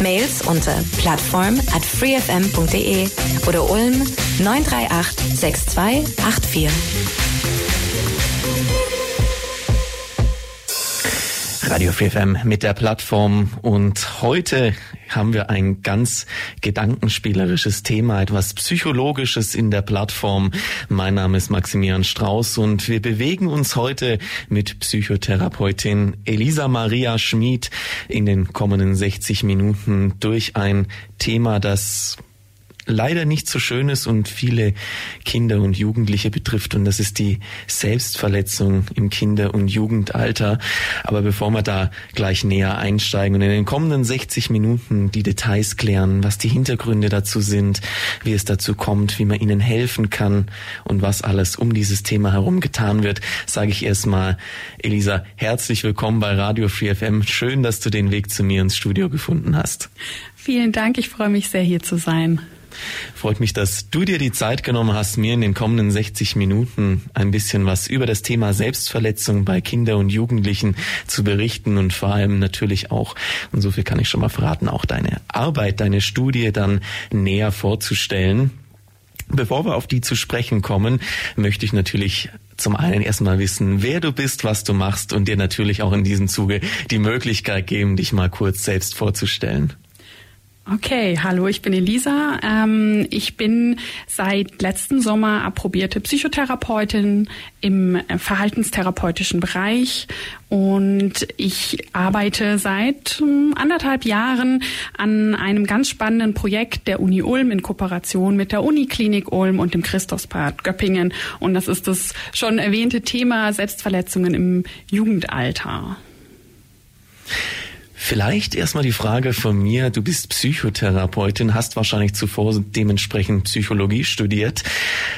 Mails unter plattform at freefm.de oder Ulm 938 6284. Radio 4FM mit der Plattform und heute haben wir ein ganz gedankenspielerisches Thema, etwas Psychologisches in der Plattform. Mein Name ist Maximilian Strauß und wir bewegen uns heute mit Psychotherapeutin Elisa Maria Schmid in den kommenden 60 Minuten durch ein Thema, das leider nicht so schön ist und viele Kinder und Jugendliche betrifft. Und das ist die Selbstverletzung im Kinder- und Jugendalter. Aber bevor wir da gleich näher einsteigen und in den kommenden 60 Minuten die Details klären, was die Hintergründe dazu sind, wie es dazu kommt, wie man ihnen helfen kann und was alles um dieses Thema herum getan wird, sage ich erstmal, Elisa, herzlich willkommen bei Radio Free FM. Schön, dass du den Weg zu mir ins Studio gefunden hast. Vielen Dank, ich freue mich sehr hier zu sein. Freut mich, dass du dir die Zeit genommen hast, mir in den kommenden 60 Minuten ein bisschen was über das Thema Selbstverletzung bei Kindern und Jugendlichen zu berichten und vor allem natürlich auch, und so viel kann ich schon mal verraten, auch deine Arbeit, deine Studie dann näher vorzustellen. Bevor wir auf die zu sprechen kommen, möchte ich natürlich zum einen erstmal wissen, wer du bist, was du machst und dir natürlich auch in diesem Zuge die Möglichkeit geben, dich mal kurz selbst vorzustellen. Okay, hallo, ich bin Elisa. Ähm, ich bin seit letzten Sommer approbierte Psychotherapeutin im äh, verhaltenstherapeutischen Bereich und ich arbeite seit ähm, anderthalb Jahren an einem ganz spannenden Projekt der Uni Ulm in Kooperation mit der Uniklinik Ulm und dem Christospart Göppingen und das ist das schon erwähnte Thema Selbstverletzungen im Jugendalter. Vielleicht erstmal die Frage von mir. Du bist Psychotherapeutin, hast wahrscheinlich zuvor dementsprechend Psychologie studiert.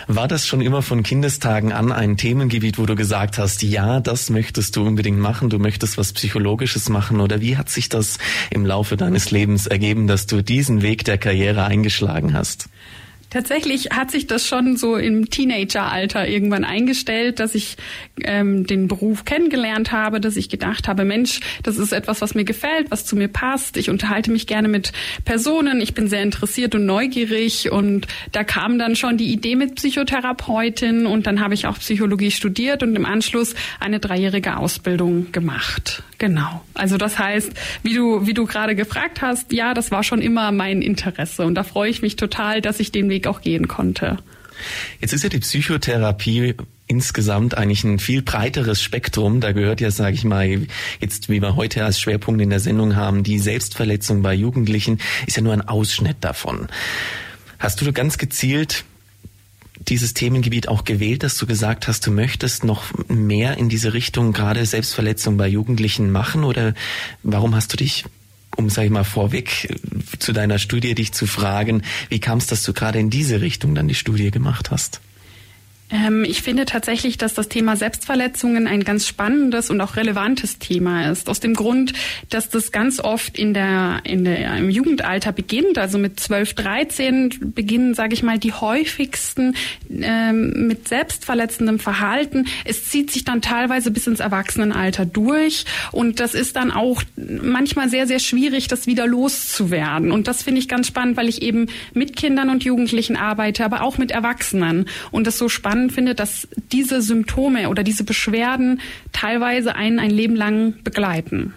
War das schon immer von Kindestagen an ein Themengebiet, wo du gesagt hast, ja, das möchtest du unbedingt machen, du möchtest was Psychologisches machen? Oder wie hat sich das im Laufe deines Lebens ergeben, dass du diesen Weg der Karriere eingeschlagen hast? Tatsächlich hat sich das schon so im Teenageralter irgendwann eingestellt, dass ich ähm, den Beruf kennengelernt habe, dass ich gedacht habe, Mensch, das ist etwas, was mir gefällt, was zu mir passt. Ich unterhalte mich gerne mit Personen, ich bin sehr interessiert und neugierig und da kam dann schon die Idee mit Psychotherapeutin und dann habe ich auch Psychologie studiert und im Anschluss eine dreijährige Ausbildung gemacht. Genau. Also das heißt, wie du, wie du gerade gefragt hast, ja, das war schon immer mein Interesse und da freue ich mich total, dass ich den Weg auch gehen konnte. Jetzt ist ja die Psychotherapie insgesamt eigentlich ein viel breiteres Spektrum. Da gehört ja, sage ich mal, jetzt wie wir heute als Schwerpunkt in der Sendung haben, die Selbstverletzung bei Jugendlichen ist ja nur ein Ausschnitt davon. Hast du ganz gezielt dieses Themengebiet auch gewählt, dass du gesagt hast, du möchtest noch mehr in diese Richtung gerade Selbstverletzung bei Jugendlichen machen oder warum hast du dich um, sag ich mal, vorweg zu deiner Studie dich zu fragen, wie kam es, dass du gerade in diese Richtung dann die Studie gemacht hast? Ähm, ich finde tatsächlich, dass das Thema Selbstverletzungen ein ganz spannendes und auch relevantes Thema ist. Aus dem Grund, dass das ganz oft in der, in der, im Jugendalter beginnt, also mit 12, 13 beginnen, sage ich mal, die häufigsten ähm, mit selbstverletzendem Verhalten. Es zieht sich dann teilweise bis ins Erwachsenenalter durch und das ist dann auch manchmal sehr, sehr schwierig, das wieder loszuwerden. Und das finde ich ganz spannend, weil ich eben mit Kindern und Jugendlichen arbeite, aber auch mit Erwachsenen und das so spannend spannend finde, dass diese Symptome oder diese Beschwerden teilweise einen ein Leben lang begleiten.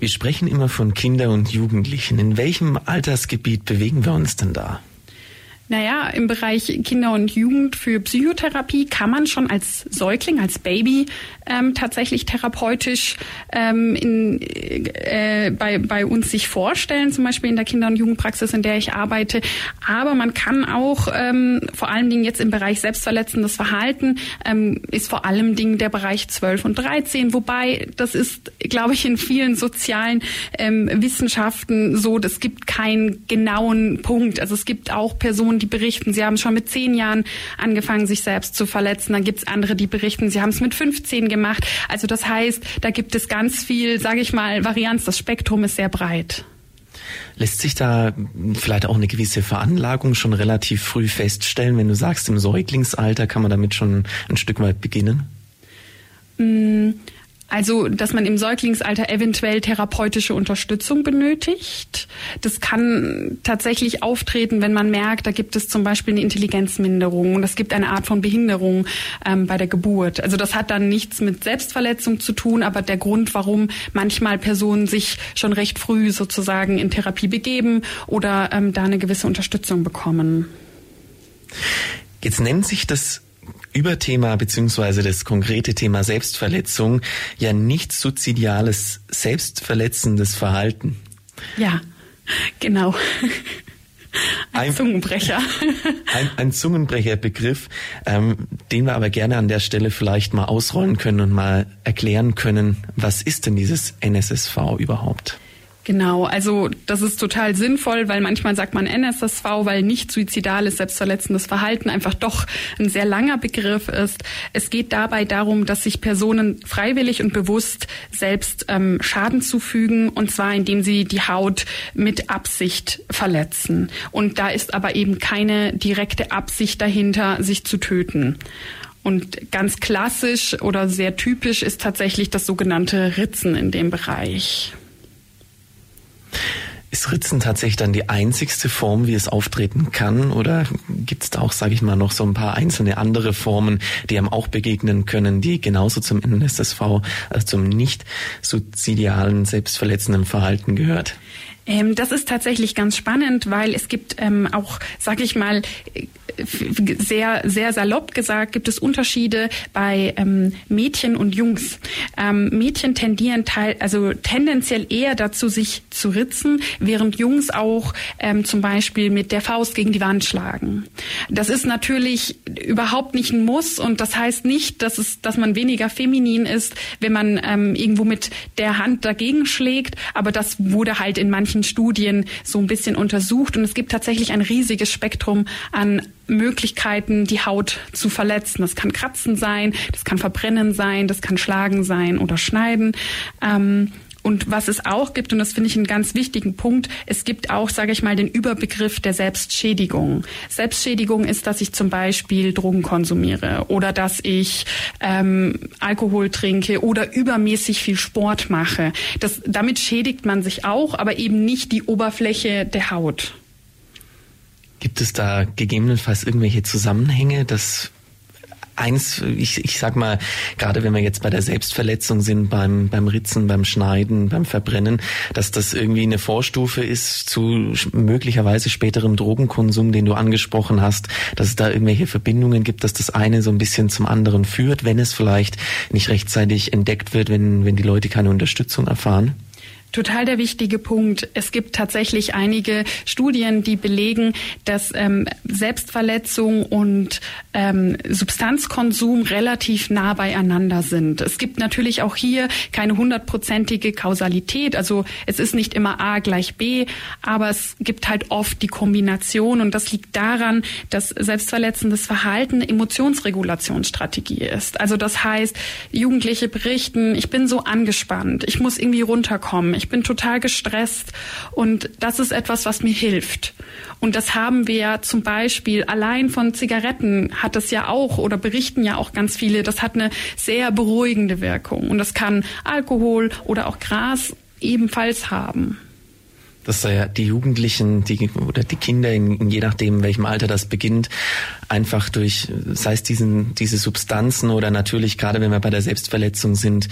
Wir sprechen immer von Kindern und Jugendlichen. In welchem Altersgebiet bewegen wir uns denn da? Naja, im Bereich Kinder und Jugend für Psychotherapie kann man schon als Säugling, als Baby ähm, tatsächlich therapeutisch ähm, in, äh, bei, bei uns sich vorstellen, zum Beispiel in der Kinder- und Jugendpraxis, in der ich arbeite. Aber man kann auch ähm, vor allen Dingen jetzt im Bereich selbstverletzendes Verhalten ähm, ist vor allem Dingen der Bereich 12 und 13, wobei das ist, glaube ich, in vielen sozialen ähm, Wissenschaften so, es gibt keinen genauen Punkt. Also es gibt auch Personen, die berichten, sie haben schon mit zehn Jahren angefangen, sich selbst zu verletzen. Dann gibt es andere, die berichten, sie haben es mit 15 gemacht. Also das heißt, da gibt es ganz viel, sage ich mal, Varianz. Das Spektrum ist sehr breit. Lässt sich da vielleicht auch eine gewisse Veranlagung schon relativ früh feststellen, wenn du sagst, im Säuglingsalter kann man damit schon ein Stück weit beginnen? Mmh. Also, dass man im Säuglingsalter eventuell therapeutische Unterstützung benötigt. Das kann tatsächlich auftreten, wenn man merkt, da gibt es zum Beispiel eine Intelligenzminderung und es gibt eine Art von Behinderung ähm, bei der Geburt. Also das hat dann nichts mit Selbstverletzung zu tun, aber der Grund, warum manchmal Personen sich schon recht früh sozusagen in Therapie begeben oder ähm, da eine gewisse Unterstützung bekommen. Jetzt nennt sich das Überthema beziehungsweise das konkrete Thema Selbstverletzung ja nicht suzidiales, selbstverletzendes Verhalten. Ja, genau. Ein, ein Zungenbrecher. Ein, ein Zungenbrecherbegriff, ähm, den wir aber gerne an der Stelle vielleicht mal ausrollen können und mal erklären können, was ist denn dieses NSSV überhaupt? Genau, also das ist total sinnvoll, weil manchmal sagt man NSSV, weil nicht suizidales, selbstverletzendes Verhalten einfach doch ein sehr langer Begriff ist. Es geht dabei darum, dass sich Personen freiwillig und bewusst selbst ähm, Schaden zufügen, und zwar indem sie die Haut mit Absicht verletzen. Und da ist aber eben keine direkte Absicht dahinter, sich zu töten. Und ganz klassisch oder sehr typisch ist tatsächlich das sogenannte Ritzen in dem Bereich. Ist Ritzen tatsächlich dann die einzigste Form, wie es auftreten kann? Oder gibt es da auch, sage ich mal, noch so ein paar einzelne andere Formen, die einem auch begegnen können, die genauso zum NSSV, also zum nicht suizidialen, selbstverletzenden Verhalten gehört? Ähm, das ist tatsächlich ganz spannend, weil es gibt ähm, auch, sag ich mal, sehr, sehr salopp gesagt, gibt es Unterschiede bei ähm, Mädchen und Jungs. Ähm, Mädchen tendieren teil, also tendenziell eher dazu, sich zu ritzen, während Jungs auch ähm, zum Beispiel mit der Faust gegen die Wand schlagen. Das ist natürlich überhaupt nicht ein Muss und das heißt nicht, dass es, dass man weniger feminin ist, wenn man ähm, irgendwo mit der Hand dagegen schlägt, aber das wurde halt in manchen Studien so ein bisschen untersucht und es gibt tatsächlich ein riesiges Spektrum an Möglichkeiten, die Haut zu verletzen. Das kann Kratzen sein, das kann Verbrennen sein, das kann Schlagen sein oder Schneiden. Ähm, und was es auch gibt, und das finde ich einen ganz wichtigen Punkt, es gibt auch, sage ich mal, den Überbegriff der Selbstschädigung. Selbstschädigung ist, dass ich zum Beispiel Drogen konsumiere oder dass ich ähm, Alkohol trinke oder übermäßig viel Sport mache. Das, damit schädigt man sich auch, aber eben nicht die Oberfläche der Haut. Gibt es da gegebenenfalls irgendwelche Zusammenhänge, dass eins, ich, ich sag mal, gerade wenn wir jetzt bei der Selbstverletzung sind, beim, beim Ritzen, beim Schneiden, beim Verbrennen, dass das irgendwie eine Vorstufe ist zu möglicherweise späterem Drogenkonsum, den du angesprochen hast, dass es da irgendwelche Verbindungen gibt, dass das eine so ein bisschen zum anderen führt, wenn es vielleicht nicht rechtzeitig entdeckt wird, wenn, wenn die Leute keine Unterstützung erfahren? Total der wichtige Punkt. Es gibt tatsächlich einige Studien, die belegen, dass ähm, Selbstverletzung und ähm, Substanzkonsum relativ nah beieinander sind. Es gibt natürlich auch hier keine hundertprozentige Kausalität. Also es ist nicht immer A gleich B, aber es gibt halt oft die Kombination und das liegt daran, dass selbstverletzendes Verhalten Emotionsregulationsstrategie ist. Also das heißt, Jugendliche berichten, ich bin so angespannt, ich muss irgendwie runterkommen ich bin total gestresst und das ist etwas, was mir hilft. Und das haben wir ja zum Beispiel allein von Zigaretten hat das ja auch oder berichten ja auch ganz viele, das hat eine sehr beruhigende Wirkung und das kann Alkohol oder auch Gras ebenfalls haben. Dass äh, die Jugendlichen die, oder die Kinder, in, je nachdem, in welchem Alter das beginnt, einfach durch, sei es diesen, diese Substanzen oder natürlich, gerade wenn wir bei der Selbstverletzung sind,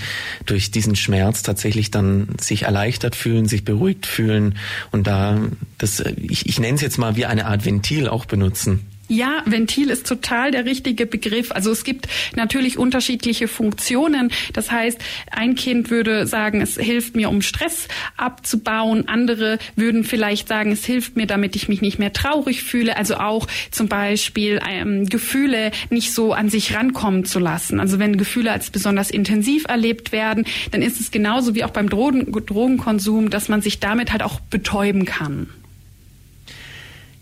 durch diesen Schmerz tatsächlich dann sich erleichtert fühlen, sich beruhigt fühlen und da, das, ich, ich nenne es jetzt mal wie eine Art Ventil auch benutzen. Ja, Ventil ist total der richtige Begriff. Also es gibt natürlich unterschiedliche Funktionen. Das heißt, ein Kind würde sagen, es hilft mir, um Stress abzubauen. Andere würden vielleicht sagen, es hilft mir, damit ich mich nicht mehr traurig fühle. Also auch zum Beispiel ähm, Gefühle nicht so an sich rankommen zu lassen. Also wenn Gefühle als besonders intensiv erlebt werden, dann ist es genauso wie auch beim Drogen Drogenkonsum, dass man sich damit halt auch betäuben kann.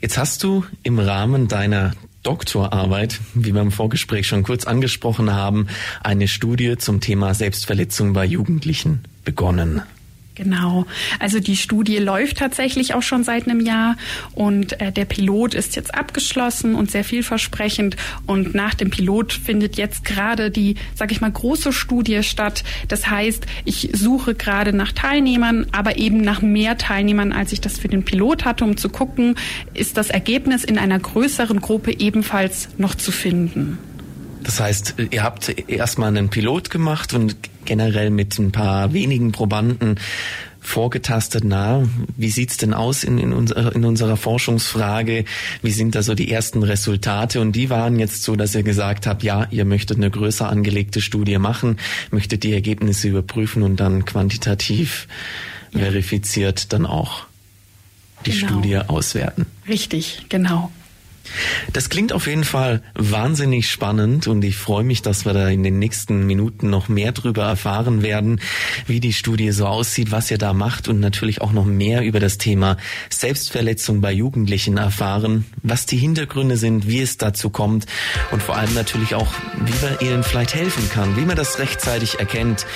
Jetzt hast du im Rahmen deiner Doktorarbeit, wie wir im Vorgespräch schon kurz angesprochen haben, eine Studie zum Thema Selbstverletzung bei Jugendlichen begonnen. Genau. Also die Studie läuft tatsächlich auch schon seit einem Jahr und äh, der Pilot ist jetzt abgeschlossen und sehr vielversprechend. Und nach dem Pilot findet jetzt gerade die, sag ich mal, große Studie statt. Das heißt, ich suche gerade nach Teilnehmern, aber eben nach mehr Teilnehmern, als ich das für den Pilot hatte, um zu gucken, ist das Ergebnis in einer größeren Gruppe ebenfalls noch zu finden. Das heißt, ihr habt erstmal einen Pilot gemacht und generell mit ein paar wenigen Probanden vorgetastet, na, wie sieht's denn aus in, in, unser, in unserer Forschungsfrage? Wie sind da so die ersten Resultate? Und die waren jetzt so, dass ihr gesagt habt, ja, ihr möchtet eine größer angelegte Studie machen, möchtet die Ergebnisse überprüfen und dann quantitativ ja. verifiziert dann auch die genau. Studie auswerten. Richtig, genau. Das klingt auf jeden Fall wahnsinnig spannend und ich freue mich, dass wir da in den nächsten Minuten noch mehr drüber erfahren werden, wie die Studie so aussieht, was ihr da macht und natürlich auch noch mehr über das Thema Selbstverletzung bei Jugendlichen erfahren, was die Hintergründe sind, wie es dazu kommt und vor allem natürlich auch, wie man ihnen vielleicht helfen kann, wie man das rechtzeitig erkennt.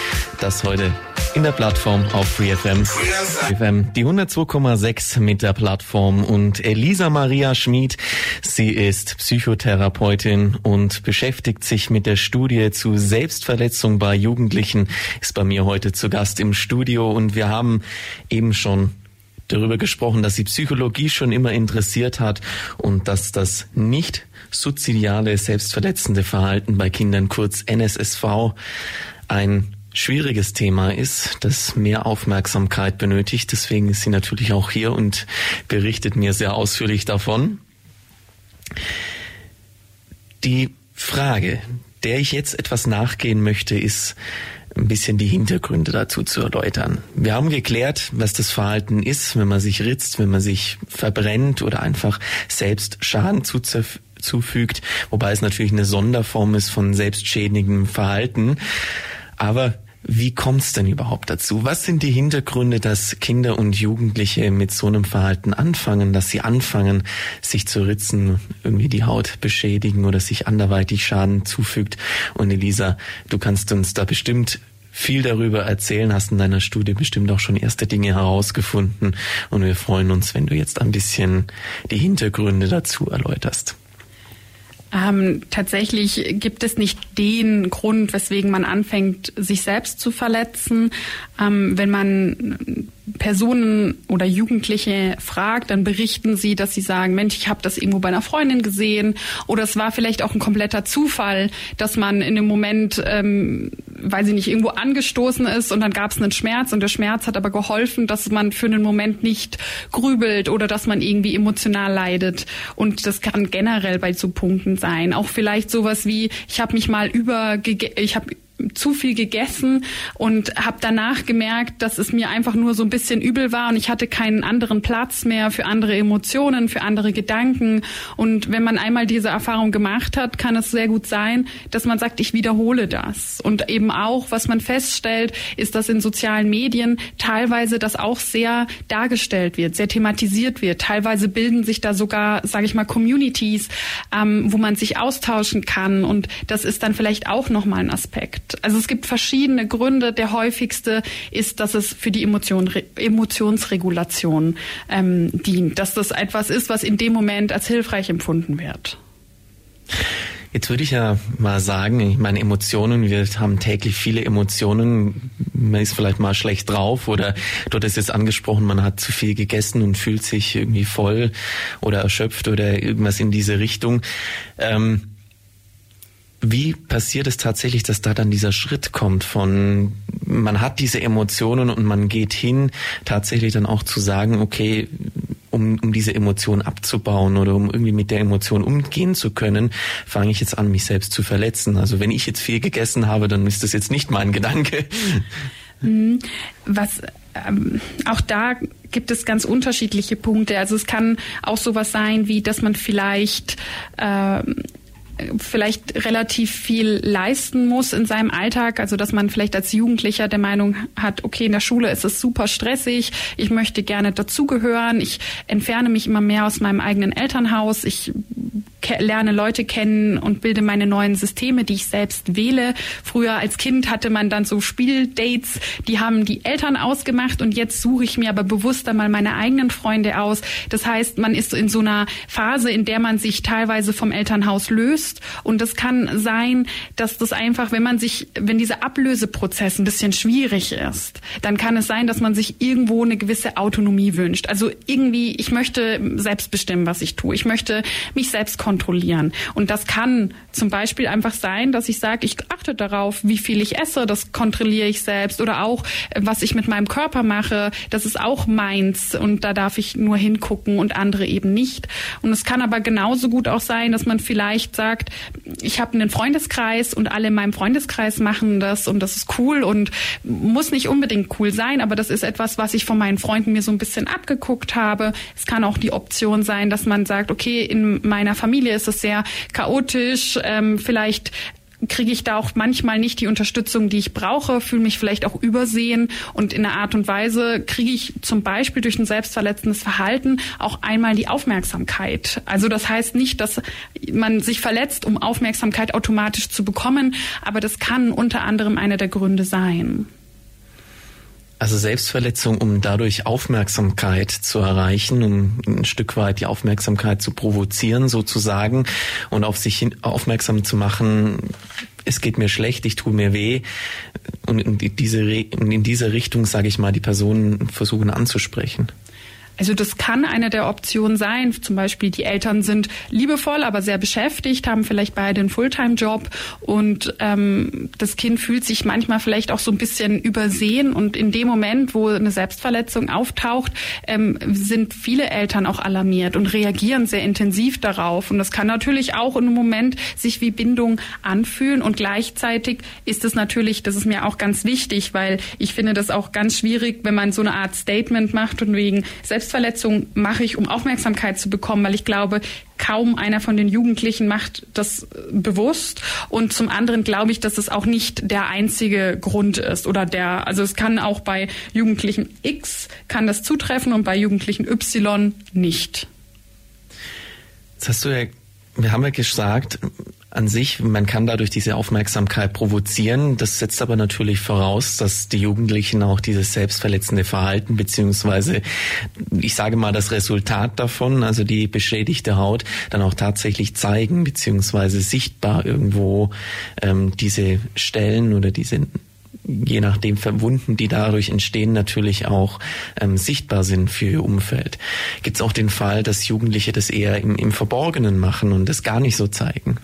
Das heute in der Plattform auf FreeFM. FM, die 102,6 mit der Plattform und Elisa Maria Schmid Sie ist Psychotherapeutin und beschäftigt sich mit der Studie zu Selbstverletzung bei Jugendlichen, ist bei mir heute zu Gast im Studio und wir haben eben schon darüber gesprochen, dass sie Psychologie schon immer interessiert hat und dass das nicht suizidiale selbstverletzende Verhalten bei Kindern kurz NSSV ein schwieriges Thema ist, das mehr Aufmerksamkeit benötigt. Deswegen ist sie natürlich auch hier und berichtet mir sehr ausführlich davon. Die Frage, der ich jetzt etwas nachgehen möchte, ist ein bisschen die Hintergründe dazu zu erläutern. Wir haben geklärt, was das Verhalten ist, wenn man sich ritzt, wenn man sich verbrennt oder einfach selbst Schaden zufügt, wobei es natürlich eine Sonderform ist von selbstschädigendem Verhalten. Aber wie kommt es denn überhaupt dazu? Was sind die Hintergründe, dass Kinder und Jugendliche mit so einem Verhalten anfangen, dass sie anfangen, sich zu ritzen, irgendwie die Haut beschädigen oder sich anderweitig Schaden zufügt? Und Elisa, du kannst uns da bestimmt viel darüber erzählen, hast in deiner Studie bestimmt auch schon erste Dinge herausgefunden und wir freuen uns, wenn du jetzt ein bisschen die Hintergründe dazu erläuterst. Ähm, tatsächlich gibt es nicht den Grund, weswegen man anfängt, sich selbst zu verletzen. Ähm, wenn man Personen oder Jugendliche fragt, dann berichten sie, dass sie sagen, Mensch, ich habe das irgendwo bei einer Freundin gesehen oder es war vielleicht auch ein kompletter Zufall, dass man in dem Moment, ähm, weil sie nicht irgendwo angestoßen ist und dann gab es einen Schmerz und der Schmerz hat aber geholfen, dass man für einen Moment nicht grübelt oder dass man irgendwie emotional leidet und das kann generell bei so Punkten sein. Auch vielleicht sowas wie, ich habe mich mal über, ich habe zu viel gegessen und habe danach gemerkt, dass es mir einfach nur so ein bisschen übel war und ich hatte keinen anderen Platz mehr für andere Emotionen, für andere Gedanken. Und wenn man einmal diese Erfahrung gemacht hat, kann es sehr gut sein, dass man sagt, ich wiederhole das. Und eben auch, was man feststellt, ist, dass in sozialen Medien teilweise das auch sehr dargestellt wird, sehr thematisiert wird. Teilweise bilden sich da sogar, sage ich mal, Communities, ähm, wo man sich austauschen kann. Und das ist dann vielleicht auch nochmal ein Aspekt Also es gibt verschiedene Gründe. Der häufigste ist, dass es für die Emotion, Emotionsregulation ähm, dient, dass das etwas ist, was in dem Moment als hilfreich empfunden wird. Jetzt würde ich ja mal sagen, ich meine Emotionen, wir haben täglich viele Emotionen, man ist vielleicht mal schlecht drauf oder du hattest jetzt angesprochen, man hat zu viel gegessen und fühlt sich irgendwie voll oder erschöpft oder irgendwas in diese Richtung. Ähm, wie passiert es tatsächlich, dass da dann dieser Schritt kommt von, man hat diese Emotionen und man geht hin, tatsächlich dann auch zu sagen, okay, um, um diese Emotion abzubauen oder um irgendwie mit der Emotion umgehen zu können, fange ich jetzt an, mich selbst zu verletzen. Also wenn ich jetzt viel gegessen habe, dann ist das jetzt nicht mein Gedanke. Mhm. Was ähm, auch da gibt es ganz unterschiedliche Punkte. Also es kann auch sowas sein, wie dass man vielleicht ähm, vielleicht relativ viel leisten muss in seinem Alltag, also dass man vielleicht als Jugendlicher der Meinung hat, okay, in der Schule ist es super stressig, ich möchte gerne dazugehören, ich entferne mich immer mehr aus meinem eigenen Elternhaus, ich lerne Leute kennen und bilde meine neuen Systeme, die ich selbst wähle. Früher als Kind hatte man dann so Spieldates, die haben die Eltern ausgemacht und jetzt suche ich mir aber bewusster mal meine eigenen Freunde aus. Das heißt, man ist in so einer Phase, in der man sich teilweise vom Elternhaus löst und das kann sein, dass das einfach, wenn man sich, wenn dieser Ablöseprozess ein bisschen schwierig ist, dann kann es sein, dass man sich irgendwo eine gewisse Autonomie wünscht. Also irgendwie, ich möchte selbst bestimmen, was ich tue. Ich möchte mich selbst kontrollieren. Und das kann zum Beispiel einfach sein, dass ich sage, ich achte darauf, wie viel ich esse, das kontrolliere ich selbst. Oder auch, was ich mit meinem Körper mache, das ist auch meins und da darf ich nur hingucken und andere eben nicht. Und es kann aber genauso gut auch sein, dass man vielleicht sagt, ich habe einen Freundeskreis und alle in meinem Freundeskreis machen das und das ist cool und muss nicht unbedingt cool sein, aber das ist etwas, was ich von meinen Freunden mir so ein bisschen abgeguckt habe. Es kann auch die Option sein, dass man sagt, okay, in meiner Familie Familie ist es sehr chaotisch. Ähm, vielleicht kriege ich da auch manchmal nicht die Unterstützung, die ich brauche, fühle mich vielleicht auch übersehen und in einer Art und Weise kriege ich zum Beispiel durch ein selbstverletzendes Verhalten auch einmal die Aufmerksamkeit. Also das heißt nicht, dass man sich verletzt, um Aufmerksamkeit automatisch zu bekommen, aber das kann unter anderem einer der Gründe sein. Also Selbstverletzung, um dadurch Aufmerksamkeit zu erreichen, um ein Stück weit die Aufmerksamkeit zu provozieren sozusagen und auf sich aufmerksam zu machen, es geht mir schlecht, ich tue mir weh. Und in diese, in diese Richtung, sage ich mal, die Personen versuchen anzusprechen. Also das kann eine der Optionen sein. Zum Beispiel die Eltern sind liebevoll, aber sehr beschäftigt, haben vielleicht beide einen Fulltime-Job und ähm, das Kind fühlt sich manchmal vielleicht auch so ein bisschen übersehen und in dem Moment, wo eine Selbstverletzung auftaucht, ähm, sind viele Eltern auch alarmiert und reagieren sehr intensiv darauf. Und das kann natürlich auch in einem Moment sich wie Bindung anfühlen und gleichzeitig ist es natürlich, das ist mir auch ganz wichtig, weil ich finde das auch ganz schwierig, wenn man so eine Art Statement macht und wegen Selbst Selbstverletzung mache ich, um Aufmerksamkeit zu bekommen, weil ich glaube, kaum einer von den Jugendlichen macht das äh, bewusst. Und zum anderen glaube ich, dass es auch nicht der einzige Grund ist oder der, also es kann auch bei Jugendlichen X kann das zutreffen und bei Jugendlichen Y nicht. Jetzt hast du ja, wir haben ja gesagt, an sich, man kann dadurch diese Aufmerksamkeit provozieren. Das setzt aber natürlich voraus, dass die Jugendlichen auch dieses selbstverletzende Verhalten beziehungsweise, ich sage mal, das Resultat davon, also die beschädigte Haut, dann auch tatsächlich zeigen beziehungsweise sichtbar irgendwo ähm, diese Stellen oder diese je nachdem Verwunden, die dadurch entstehen, natürlich auch ähm, sichtbar sind für ihr Umfeld. Gibt es auch den Fall, dass Jugendliche das eher im, im Verborgenen machen und das gar nicht so zeigen?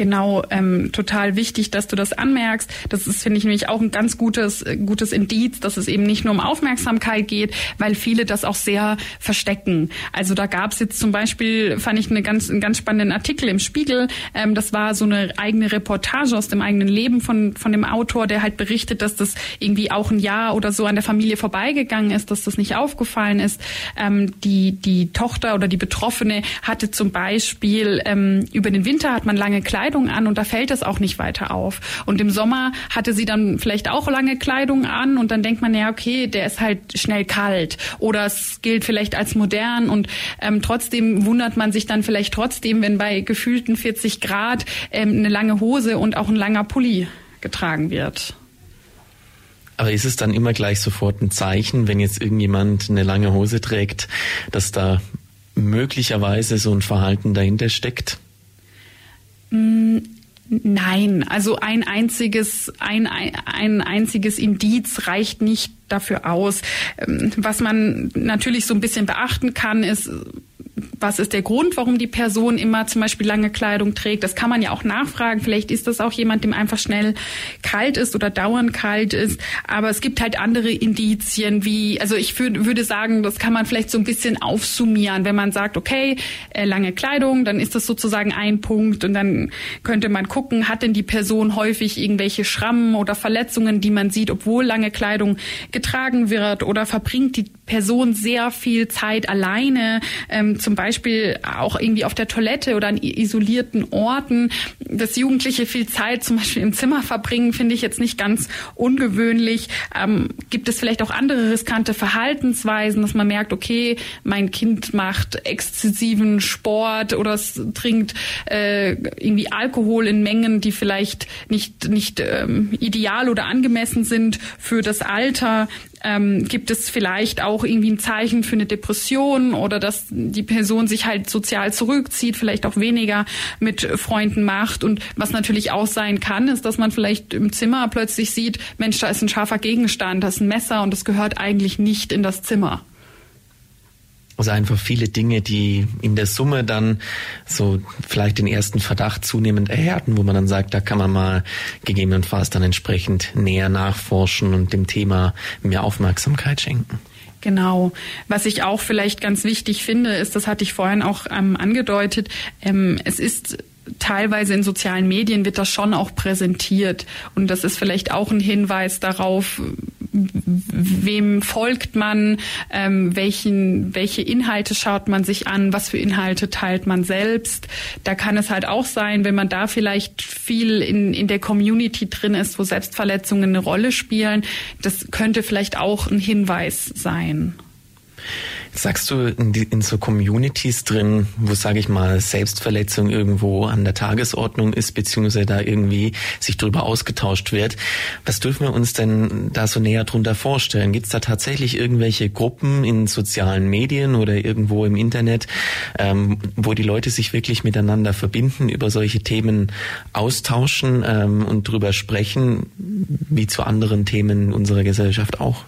Genau ähm, total wichtig, dass du das anmerkst. Das ist, finde ich, nämlich auch ein ganz gutes, äh, gutes Indiz, dass es eben nicht nur um Aufmerksamkeit geht, weil viele das auch sehr verstecken. Also da gab es jetzt zum Beispiel, fand ich eine ganz, einen ganz spannenden Artikel im Spiegel. Ähm, das war so eine eigene Reportage aus dem eigenen Leben von, von dem Autor, der halt berichtet, dass das irgendwie auch ein Jahr oder so an der Familie vorbeigegangen ist, dass das nicht aufgefallen ist. Ähm, die, die Tochter oder die Betroffene hatte zum Beispiel ähm, über den Winter hat man lange Kleider Kleidung an und da fällt es auch nicht weiter auf. Und im Sommer hatte sie dann vielleicht auch lange Kleidung an und dann denkt man, ja, okay, der ist halt schnell kalt oder es gilt vielleicht als modern und ähm, trotzdem wundert man sich dann vielleicht trotzdem, wenn bei gefühlten 40 Grad ähm, eine lange Hose und auch ein langer Pulli getragen wird. Aber ist es dann immer gleich sofort ein Zeichen, wenn jetzt irgendjemand eine lange Hose trägt, dass da möglicherweise so ein Verhalten dahinter steckt? Mm, nein, also ein einziges, ein, ein einziges Indiz reicht nicht dafür aus. Ähm, was man natürlich so ein bisschen beachten kann, ist, was ist der Grund, warum die Person immer zum Beispiel lange Kleidung trägt. Das kann man ja auch nachfragen. Vielleicht ist das auch jemand, dem einfach schnell kalt ist oder dauernd kalt ist. Aber es gibt halt andere Indizien, wie, also ich würde sagen, das kann man vielleicht so ein bisschen aufsummieren. Wenn man sagt, okay, äh, lange Kleidung, dann ist das sozusagen ein Punkt. Und dann könnte man gucken, hat denn die Person häufig irgendwelche Schrammen oder Verletzungen, die man sieht, obwohl lange Kleidung getragen wird oder verbringt die Person sehr viel Zeit alleine, ähm, zum Beispiel auch irgendwie auf der Toilette oder an isolierten Orten. Dass Jugendliche viel Zeit zum Beispiel im Zimmer verbringen, finde ich jetzt nicht ganz ungewöhnlich. Ähm, gibt es vielleicht auch andere riskante Verhaltensweisen, dass man merkt, okay, mein Kind macht exzessiven Sport oder es trinkt äh, irgendwie Alkohol in Mengen, die vielleicht nicht, nicht ähm, ideal oder angemessen sind für das Alter ähm, gibt es vielleicht auch irgendwie ein Zeichen für eine Depression oder dass die Person sich halt sozial zurückzieht, vielleicht auch weniger mit Freunden macht. Und was natürlich auch sein kann, ist, dass man vielleicht im Zimmer plötzlich sieht, Mensch, da ist ein scharfer Gegenstand, da ist ein Messer und das gehört eigentlich nicht in das Zimmer. Also einfach viele Dinge, die in der Summe dann so vielleicht den ersten Verdacht zunehmend erhärten, wo man dann sagt, da kann man mal gegebenenfalls dann entsprechend näher nachforschen und dem Thema mehr Aufmerksamkeit schenken. Genau. Was ich auch vielleicht ganz wichtig finde, ist, das hatte ich vorhin auch ähm, angedeutet, ähm, es ist teilweise in sozialen Medien wird das schon auch präsentiert. Und das ist vielleicht auch ein Hinweis darauf, wem folgt man, ähm, welchen, welche Inhalte schaut man sich an, was für Inhalte teilt man selbst. Da kann es halt auch sein, wenn man da vielleicht viel in, in der Community drin ist, wo Selbstverletzungen eine Rolle spielen, das könnte vielleicht auch ein Hinweis sein. Sagst du in, die, in so Communities drin, wo, sage ich mal, Selbstverletzung irgendwo an der Tagesordnung ist, beziehungsweise da irgendwie sich drüber ausgetauscht wird, was dürfen wir uns denn da so näher drunter vorstellen? Gibt es da tatsächlich irgendwelche Gruppen in sozialen Medien oder irgendwo im Internet, ähm, wo die Leute sich wirklich miteinander verbinden, über solche Themen austauschen ähm, und drüber sprechen, wie zu anderen Themen unserer Gesellschaft auch?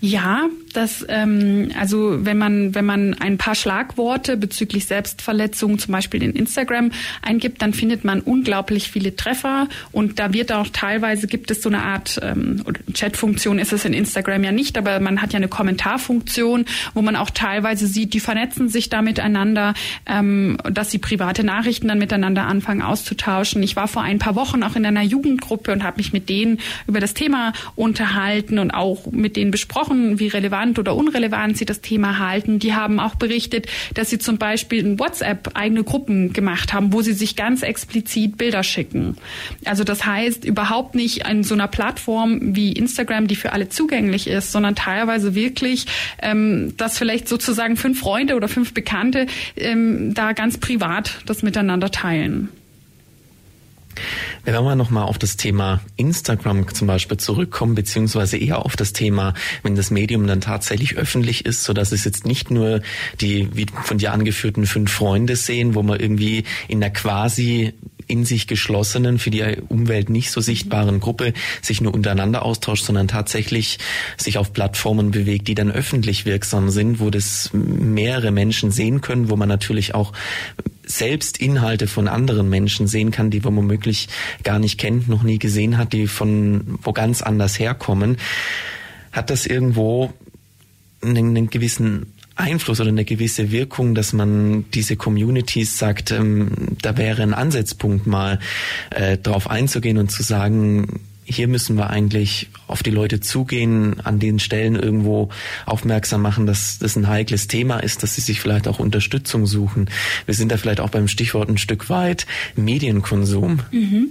Ja, das ähm, also wenn man wenn man ein paar Schlagworte bezüglich Selbstverletzung zum Beispiel in Instagram eingibt, dann findet man unglaublich viele Treffer und da wird auch teilweise gibt es so eine Art ähm, Chatfunktion ist es in Instagram ja nicht, aber man hat ja eine Kommentarfunktion, wo man auch teilweise sieht, die vernetzen sich da miteinander, ähm, dass sie private Nachrichten dann miteinander anfangen auszutauschen. Ich war vor ein paar Wochen auch in einer Jugendgruppe und habe mich mit denen über das Thema unterhalten und auch mit denen besprochen, wie relevant oder unrelevant sie das Thema halten. Die haben auch berichtet, dass sie zum Beispiel in WhatsApp eigene Gruppen gemacht haben, wo sie sich ganz explizit Bilder schicken. Also das heißt überhaupt nicht in so einer Plattform wie Instagram, die für alle zugänglich ist, sondern teilweise wirklich, ähm, dass vielleicht sozusagen fünf Freunde oder fünf Bekannte ähm, da ganz privat das miteinander teilen. Wenn wir nochmal auf das Thema Instagram zum Beispiel zurückkommen, beziehungsweise eher auf das Thema, wenn das Medium dann tatsächlich öffentlich ist, so dass es jetzt nicht nur die wie von dir angeführten fünf Freunde sehen, wo man irgendwie in der quasi in sich geschlossenen, für die Umwelt nicht so sichtbaren Gruppe sich nur untereinander austauscht, sondern tatsächlich sich auf Plattformen bewegt, die dann öffentlich wirksam sind, wo das mehrere Menschen sehen können, wo man natürlich auch selbst Inhalte von anderen Menschen sehen kann, die man womöglich gar nicht kennt, noch nie gesehen hat, die von wo ganz anders herkommen, hat das irgendwo einen, einen gewissen Einfluss oder eine gewisse Wirkung, dass man diese Communities sagt, ähm, da wäre ein Ansatzpunkt mal äh, drauf einzugehen und zu sagen, hier müssen wir eigentlich auf die Leute zugehen, an den Stellen irgendwo aufmerksam machen, dass das ein heikles Thema ist, dass sie sich vielleicht auch Unterstützung suchen. Wir sind da vielleicht auch beim Stichwort ein Stück weit Medienkonsum. Mhm.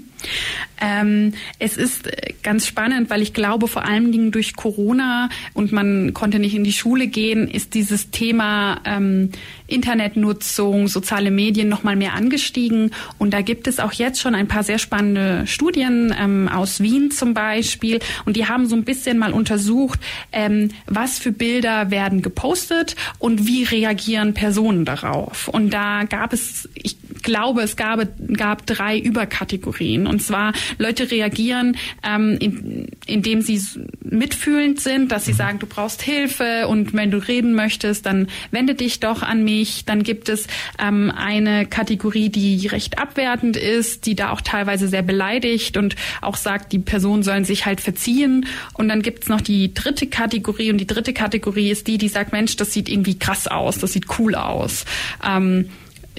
Ähm, es ist ganz spannend, weil ich glaube, vor allen Dingen durch Corona und man konnte nicht in die Schule gehen, ist dieses Thema ähm, Internetnutzung, soziale Medien noch mal mehr angestiegen. Und da gibt es auch jetzt schon ein paar sehr spannende Studien ähm, aus Wien zum Beispiel. Und die haben so ein bisschen mal untersucht, ähm, was für Bilder werden gepostet und wie reagieren Personen darauf. Und da gab es, ich glaube, es gab, gab drei Überkategorien. Und zwar Leute reagieren, ähm, in, indem sie mitfühlend sind, dass sie sagen, du brauchst Hilfe und wenn du reden möchtest, dann wende dich doch an mich. Dann gibt es ähm, eine Kategorie, die recht abwertend ist, die da auch teilweise sehr beleidigt und auch sagt, die Personen sollen sich halt verziehen. Und dann gibt es noch die dritte Kategorie und die dritte Kategorie ist die, die sagt, Mensch, das sieht irgendwie krass aus, das sieht cool aus. Ähm,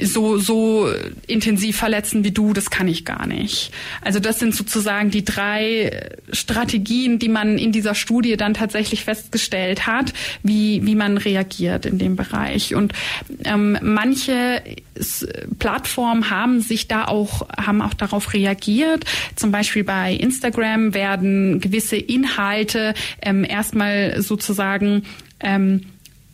so, so intensiv verletzen wie du, das kann ich gar nicht. Also das sind sozusagen die drei Strategien, die man in dieser Studie dann tatsächlich festgestellt hat, wie, wie man reagiert in dem Bereich. Und ähm, manche Plattformen haben sich da auch, haben auch darauf reagiert. Zum Beispiel bei Instagram werden gewisse Inhalte ähm, erstmal sozusagen ähm,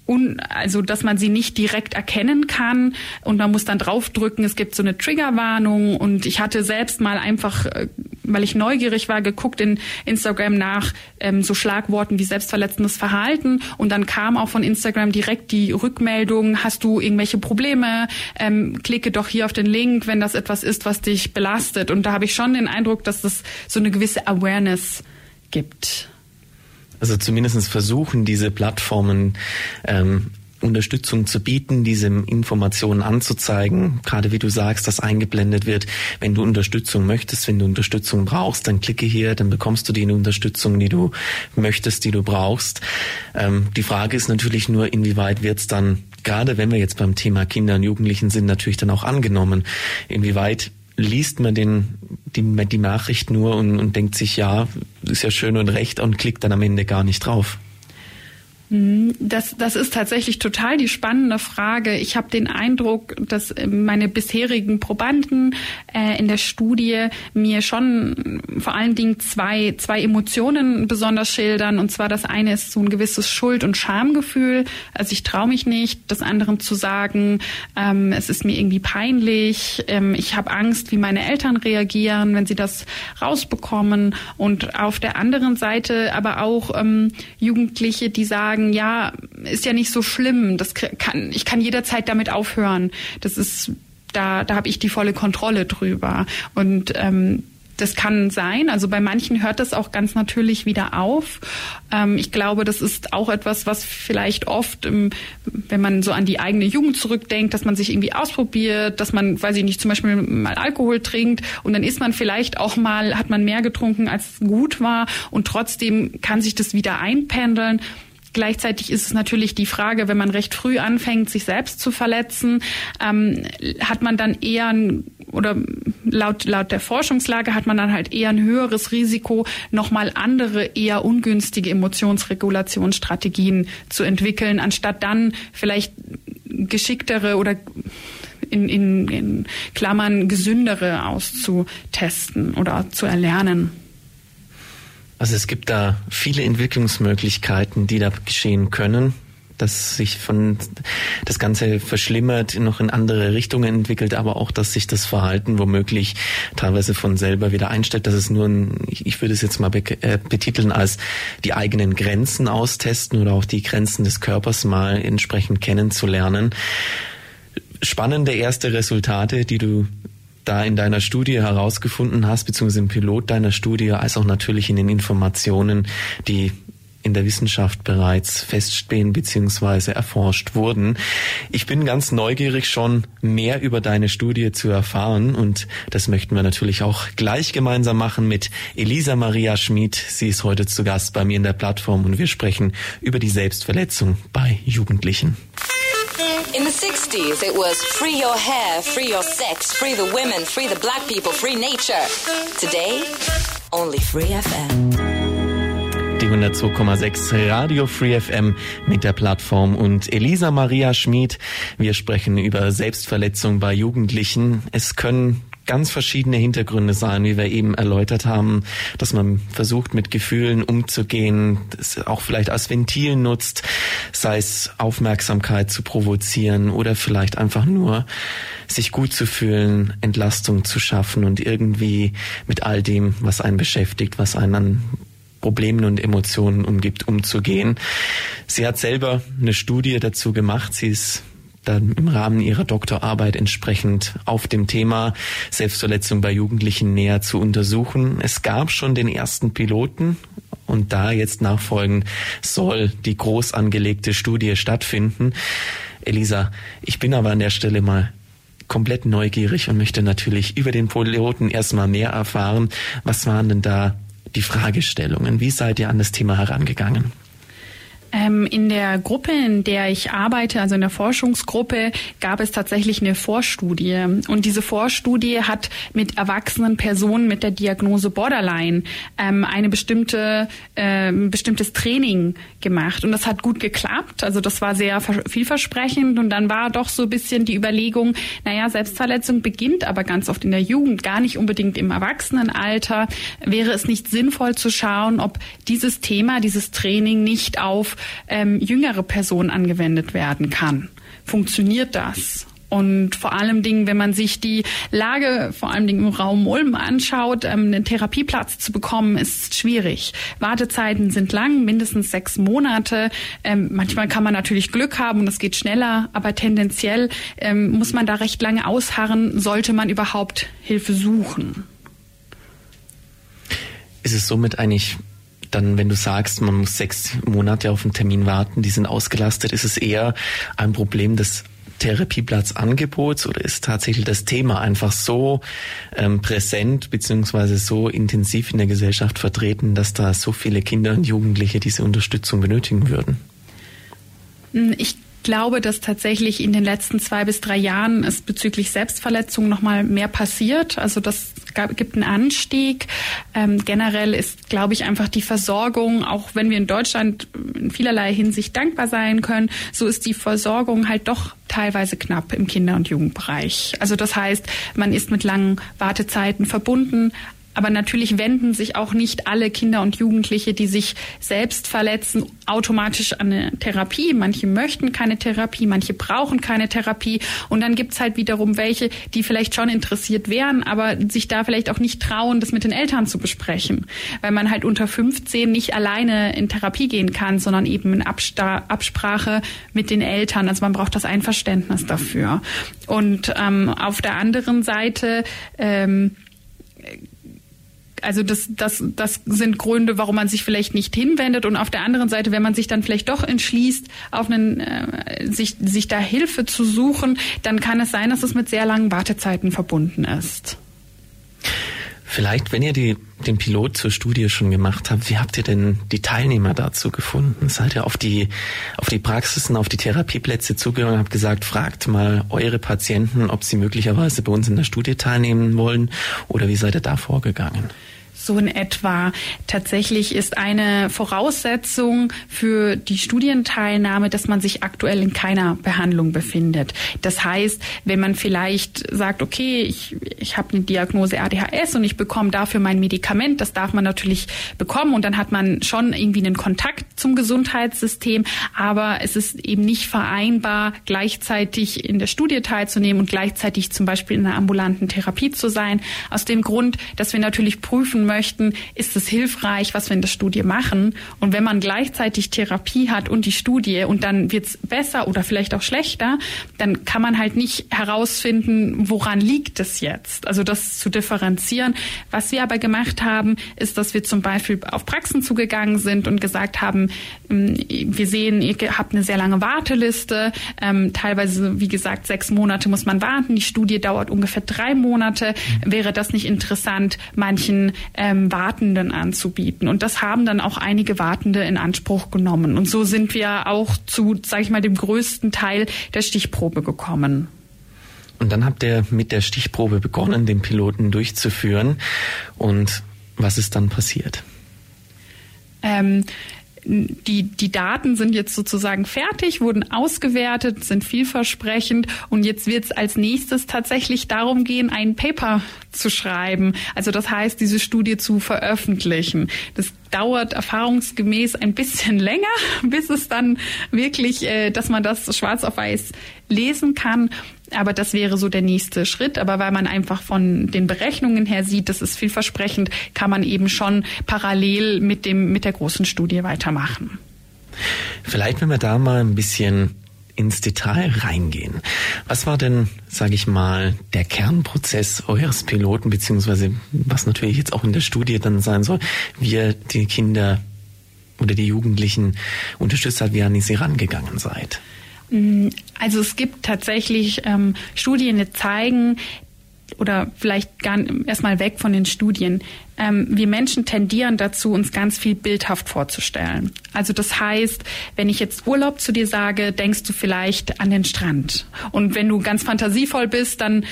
un, also dass man sie nicht direkt erkennen kann. Und man muss dann draufdrücken, es gibt so eine Triggerwarnung. Und ich hatte selbst mal einfach, äh, weil ich neugierig war, geguckt in Instagram nach ähm, so Schlagworten wie selbstverletzendes Verhalten. Und dann kam auch von Instagram direkt die Rückmeldung, hast du irgendwelche Probleme, ähm, klicke doch hier auf den Link, wenn das etwas ist, was dich belastet. Und da habe ich schon den Eindruck, dass es so eine gewisse Awareness gibt. Also zumindest versuchen diese Plattformen ähm, Unterstützung zu bieten, diese Informationen anzuzeigen. Gerade wie du sagst, dass eingeblendet wird, wenn du Unterstützung möchtest, wenn du Unterstützung brauchst, dann klicke hier, dann bekommst du die Unterstützung, die du möchtest, die du brauchst. Ähm, die Frage ist natürlich nur, inwieweit wird es dann, gerade wenn wir jetzt beim Thema Kinder und Jugendlichen sind, natürlich dann auch angenommen. Inwieweit liest man den, die, die Nachricht nur und, und denkt sich, ja, ist ja schön und recht und klickt dann am Ende gar nicht drauf. Mhm. Das, das ist tatsächlich total die spannende Frage. Ich habe den Eindruck, dass meine bisherigen Probanden äh, in der Studie mir schon vor allen Dingen zwei, zwei Emotionen besonders schildern. Und zwar das eine ist so ein gewisses Schuld- und Schamgefühl. Also ich traue mich nicht, das anderen zu sagen. Ähm, es ist mir irgendwie peinlich. Ähm, ich habe Angst, wie meine Eltern reagieren, wenn sie das rausbekommen. Und auf der anderen Seite aber auch ähm, Jugendliche, die sagen, sagen, ja, ist ja nicht so schlimm, das kann, ich kann jederzeit damit aufhören. Das ist, da, da habe ich die volle Kontrolle drüber. Und ähm, das kann sein. Also bei manchen hört das auch ganz natürlich wieder auf. Ähm, ich glaube, das ist auch etwas, was vielleicht oft, im, wenn man so an die eigene Jugend zurückdenkt, dass man sich irgendwie ausprobiert, dass man, weiß ich nicht, zum Beispiel mal Alkohol trinkt und dann ist man vielleicht auch mal, hat man mehr getrunken, als gut war und trotzdem kann sich das wieder einpendeln. Gleichzeitig ist es natürlich die Frage, wenn man recht früh anfängt, sich selbst zu verletzen, ähm, hat man dann eher ein, oder laut, laut der Forschungslage hat man dann halt eher ein höheres Risiko, nochmal andere eher ungünstige Emotionsregulationsstrategien zu entwickeln, anstatt dann vielleicht geschicktere oder in, in, in Klammern gesündere auszutesten oder zu erlernen. Also es gibt da viele Entwicklungsmöglichkeiten, die da geschehen können, dass sich von das Ganze verschlimmert, noch in andere Richtungen entwickelt, aber auch, dass sich das Verhalten womöglich teilweise von selber wieder einstellt, dass es nur ein, ich würde es jetzt mal äh, betiteln als die eigenen Grenzen austesten oder auch die Grenzen des Körpers mal entsprechend kennenzulernen. Spannende erste Resultate, die du da in deiner Studie herausgefunden hast, beziehungsweise im Pilot deiner Studie, als auch natürlich in den Informationen, die in der Wissenschaft bereits feststehen beziehungsweise erforscht wurden. Ich bin ganz neugierig schon mehr über deine Studie zu erfahren und das möchten wir natürlich auch gleich gemeinsam machen mit Elisa Maria Schmid. Sie ist heute zu Gast bei mir in der Plattform und wir sprechen über die Selbstverletzung bei Jugendlichen. In the 60s, it was free your hair, free your sex, free the women, free the black people, free nature. Today, only free FM. Die 102,6 Radio Free FM mit der Plattform und Elisa Maria Schmid. Wir sprechen über Selbstverletzung bei Jugendlichen. Es können ganz verschiedene Hintergründe sein, wie wir eben erläutert haben, dass man versucht, mit Gefühlen umzugehen, auch vielleicht als Ventil nutzt, sei es Aufmerksamkeit zu provozieren oder vielleicht einfach nur sich gut zu fühlen, Entlastung zu schaffen und irgendwie mit all dem, was einen beschäftigt, was einen an Problemen und Emotionen umgibt, umzugehen. Sie hat selber eine Studie dazu gemacht. Sie ist dann im Rahmen ihrer Doktorarbeit entsprechend auf dem Thema Selbstverletzung bei Jugendlichen näher zu untersuchen. Es gab schon den ersten Piloten und da jetzt nachfolgend soll die groß angelegte Studie stattfinden. Elisa, ich bin aber an der Stelle mal komplett neugierig und möchte natürlich über den Piloten erstmal mehr erfahren. Was waren denn da die Fragestellungen? Wie seid ihr an das Thema herangegangen? Ähm, in der Gruppe, in der ich arbeite, also in der Forschungsgruppe, gab es tatsächlich eine Vorstudie. Und diese Vorstudie hat mit erwachsenen Personen mit der Diagnose Borderline ähm, eine bestimmte, äh, bestimmtes Training gemacht. Und das hat gut geklappt. Also das war sehr vielversprechend. Und dann war doch so ein bisschen die Überlegung, naja, Selbstverletzung beginnt aber ganz oft in der Jugend, gar nicht unbedingt im Erwachsenenalter. Wäre es nicht sinnvoll zu schauen, ob dieses Thema, dieses Training nicht auf ähm, jüngere Personen angewendet werden kann. Funktioniert das? Und vor allem Dingen, wenn man sich die Lage vor allem Dingen im Raum Ulm anschaut, ähm, einen Therapieplatz zu bekommen, ist schwierig. Wartezeiten sind lang, mindestens sechs Monate. Ähm, manchmal kann man natürlich Glück haben und es geht schneller, aber tendenziell ähm, muss man da recht lange ausharren, sollte man überhaupt Hilfe suchen. Ist es somit eigentlich dann, wenn du sagst, man muss sechs Monate auf einen Termin warten, die sind ausgelastet, ist es eher ein Problem des Therapieplatzangebots oder ist tatsächlich das Thema einfach so ähm, präsent beziehungsweise so intensiv in der Gesellschaft vertreten, dass da so viele Kinder und Jugendliche diese Unterstützung benötigen würden? Ich glaube, dass tatsächlich in den letzten zwei bis drei Jahren es bezüglich Selbstverletzung noch mal mehr passiert. Also das gibt einen Anstieg. Ähm, generell ist, glaube ich, einfach die Versorgung, auch wenn wir in Deutschland in vielerlei Hinsicht dankbar sein können, so ist die Versorgung halt doch teilweise knapp im Kinder- und Jugendbereich. Also das heißt, man ist mit langen Wartezeiten verbunden, aber natürlich wenden sich auch nicht alle Kinder und Jugendliche, die sich selbst verletzen, automatisch an eine Therapie. Manche möchten keine Therapie, manche brauchen keine Therapie. Und dann gibt's halt wiederum welche, die vielleicht schon interessiert wären, aber sich da vielleicht auch nicht trauen, das mit den Eltern zu besprechen. Weil man halt unter 15 nicht alleine in Therapie gehen kann, sondern eben in Absta Absprache mit den Eltern. Also man braucht das Einverständnis dafür. Und ähm, auf der anderen Seite ähm, also das, das, das sind Gründe, warum man sich vielleicht nicht hinwendet. Und auf der anderen Seite, wenn man sich dann vielleicht doch entschließt, auf einen, äh, sich, sich da Hilfe zu suchen, dann kann es sein, dass es mit sehr langen Wartezeiten verbunden ist. Vielleicht, wenn ihr die, den Pilot zur Studie schon gemacht habt, wie habt ihr denn die Teilnehmer dazu gefunden? Seid ihr auf die, auf die Praxisen, auf die Therapieplätze zugegangen und habt gesagt, fragt mal eure Patienten, ob sie möglicherweise bei uns in der Studie teilnehmen wollen oder wie seid ihr da vorgegangen? So in etwa. Tatsächlich ist eine Voraussetzung für die Studienteilnahme, dass man sich aktuell in keiner Behandlung befindet. Das heißt, wenn man vielleicht sagt, okay, ich, ich habe eine Diagnose ADHS und ich bekomme dafür mein Medikament, das darf man natürlich bekommen und dann hat man schon irgendwie einen Kontakt zum Gesundheitssystem, aber es ist eben nicht vereinbar, gleichzeitig in der Studie teilzunehmen und gleichzeitig zum Beispiel in einer ambulanten Therapie zu sein. Aus dem Grund, dass wir natürlich prüfen möchten, ist es hilfreich, was wir in der Studie machen. Und wenn man gleichzeitig Therapie hat und die Studie und dann wird es besser oder vielleicht auch schlechter, dann kann man halt nicht herausfinden, woran liegt es jetzt. Also das zu differenzieren. Was wir aber gemacht haben, ist, dass wir zum Beispiel auf Praxen zugegangen sind und gesagt haben, ähm, wir sehen, ihr habt eine sehr lange Warteliste. Ähm, teilweise, wie gesagt, sechs Monate muss man warten. Die Studie dauert ungefähr drei Monate. Wäre das nicht interessant, manchen ähm, Wartenden anzubieten. Und das haben dann auch einige Wartende in Anspruch genommen. Und so sind wir auch zu, sage ich mal, dem größten Teil der Stichprobe gekommen. Und dann habt ihr mit der Stichprobe begonnen, den Piloten durchzuführen. Und was ist dann passiert? Ähm, die, die Daten sind jetzt sozusagen fertig, wurden ausgewertet, sind vielversprechend und jetzt wird es als nächstes tatsächlich darum gehen, ein Paper zu schreiben. Also das heißt, diese Studie zu veröffentlichen. Das dauert erfahrungsgemäß ein bisschen länger, bis es dann wirklich, äh, dass man das schwarz auf weiß lesen kann. Aber das wäre so der nächste Schritt. Aber weil man einfach von den Berechnungen her sieht, das ist vielversprechend, kann man eben schon parallel mit dem, mit der großen Studie weitermachen. Vielleicht, wenn wir da mal ein bisschen ins Detail reingehen. Was war denn, sage ich mal, der Kernprozess eures Piloten, beziehungsweise was natürlich jetzt auch in der Studie dann sein soll, wie ihr die Kinder oder die Jugendlichen unterstützt hat, wie ihr an sie rangegangen seid? Mm, also es gibt tatsächlich ähm, Studien, die zeigen, oder vielleicht gar erstmal weg von den Studien. Ähm, wir Menschen tendieren dazu, uns ganz viel bildhaft vorzustellen. Also das heißt, wenn ich jetzt Urlaub zu dir sage, denkst du vielleicht an den Strand. Und wenn du ganz fantasievoll bist, dann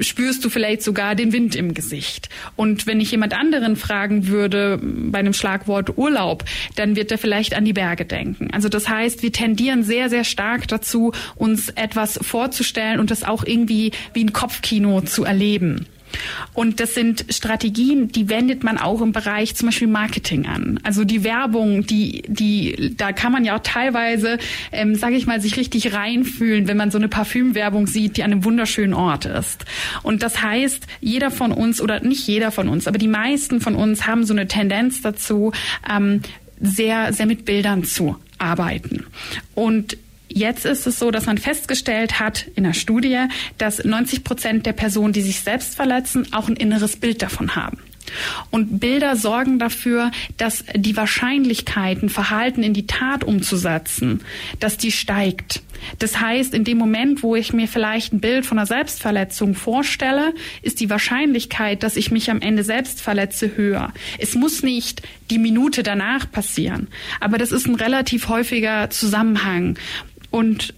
spürst du vielleicht sogar den Wind im Gesicht. Und wenn ich jemand anderen fragen würde bei einem Schlagwort Urlaub, dann wird er vielleicht an die Berge denken. Also das heißt, wir tendieren sehr, sehr stark dazu, uns etwas vorzustellen und das auch irgendwie wie ein Kopfkino zu erleben. Und das sind Strategien, die wendet man auch im Bereich zum Beispiel Marketing an. Also die Werbung, die, die, da kann man ja auch teilweise, ähm, sage ich mal, sich richtig reinfühlen, wenn man so eine Parfümwerbung sieht, die an einem wunderschönen Ort ist. Und das heißt, jeder von uns oder nicht jeder von uns, aber die meisten von uns haben so eine Tendenz dazu, ähm, sehr, sehr mit Bildern zu arbeiten. Und Jetzt ist es so, dass man festgestellt hat in der Studie, dass 90 Prozent der Personen, die sich selbst verletzen, auch ein inneres Bild davon haben. Und Bilder sorgen dafür, dass die Wahrscheinlichkeiten, Verhalten in die Tat umzusetzen, dass die steigt. Das heißt, in dem Moment, wo ich mir vielleicht ein Bild von einer Selbstverletzung vorstelle, ist die Wahrscheinlichkeit, dass ich mich am Ende selbst verletze, höher. Es muss nicht die Minute danach passieren, aber das ist ein relativ häufiger Zusammenhang. Und